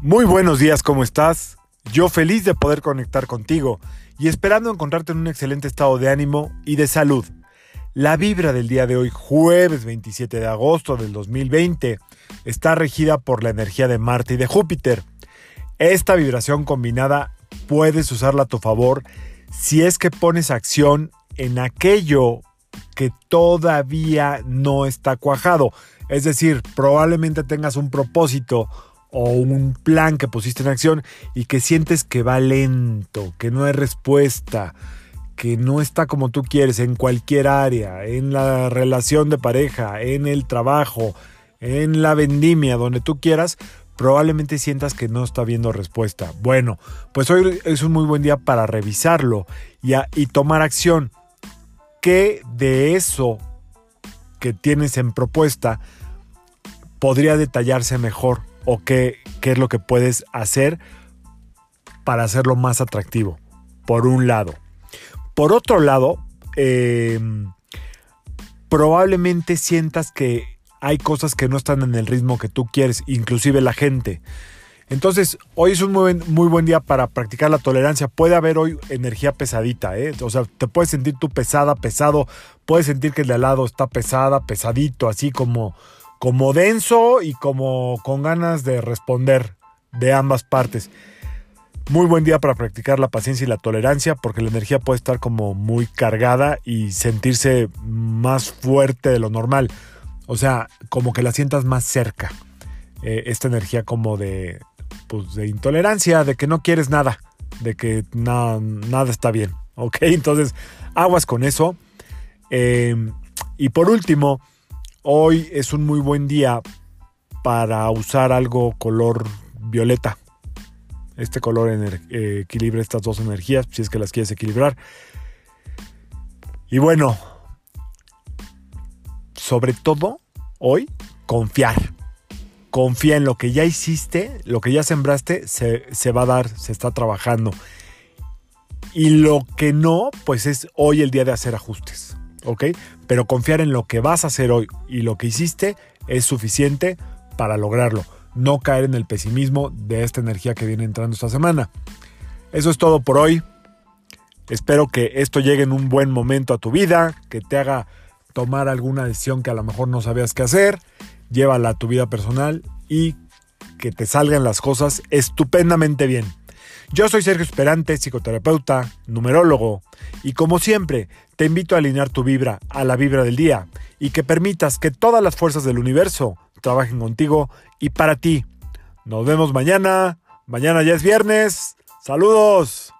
Muy buenos días, ¿cómo estás? Yo feliz de poder conectar contigo y esperando encontrarte en un excelente estado de ánimo y de salud. La vibra del día de hoy, jueves 27 de agosto del 2020, está regida por la energía de Marte y de Júpiter. Esta vibración combinada puedes usarla a tu favor si es que pones acción en aquello que todavía no está cuajado. Es decir, probablemente tengas un propósito o un plan que pusiste en acción y que sientes que va lento, que no hay respuesta, que no está como tú quieres en cualquier área, en la relación de pareja, en el trabajo, en la vendimia, donde tú quieras, probablemente sientas que no está viendo respuesta. Bueno, pues hoy es un muy buen día para revisarlo y, y tomar acción. ¿Qué de eso que tienes en propuesta podría detallarse mejor? O qué, qué es lo que puedes hacer para hacerlo más atractivo, por un lado. Por otro lado, em, probablemente sientas que hay cosas que no están en el ritmo que tú quieres, inclusive la gente. Entonces, hoy es un muy, muy, buen día para practicar la tolerancia. Puede haber hoy energía pesadita, ¿eh? O sea, te puedes sentir tú pesada, pesado. Puedes sentir que el de al lado está pesada, pesadito, así como, como denso y como con ganas de responder de ambas partes. Muy buen día para practicar la paciencia y la tolerancia porque la energía puede estar como muy cargada y sentirse más fuerte de lo normal. O sea, como que la sientas más cerca. Eh, esta energía como de, pues, de intolerancia, de que no quieres nada, de que nada está bien. ¿Ok? Entonces, aguas con eso. Eh, y por último, Hoy es un muy buen día para usar algo color violeta. Este color eh, equilibra estas dos energías, si es que las quieres equilibrar. Y bueno, sobre todo hoy, confiar. Confía en lo que ya hiciste, lo que ya sembraste, se, se va a dar, se está trabajando. Y lo que no, pues es hoy el día de hacer ajustes. ¿Ok? Pero confiar en lo que vas a hacer hoy y lo que hiciste es suficiente para lograrlo. No caer en el pesimismo de esta energía que viene entrando esta semana. Eso es todo por hoy. Espero que esto llegue en un buen momento a tu vida, que te haga tomar alguna decisión que a lo mejor no sabías qué hacer, llévala a tu vida personal y que te salgan las cosas estupendamente bien. Yo soy Sergio Esperante, psicoterapeuta, numerólogo, y como siempre, te invito a alinear tu vibra a la vibra del día y que permitas que todas las fuerzas del universo trabajen contigo y para ti. Nos vemos mañana. Mañana ya es viernes. Saludos.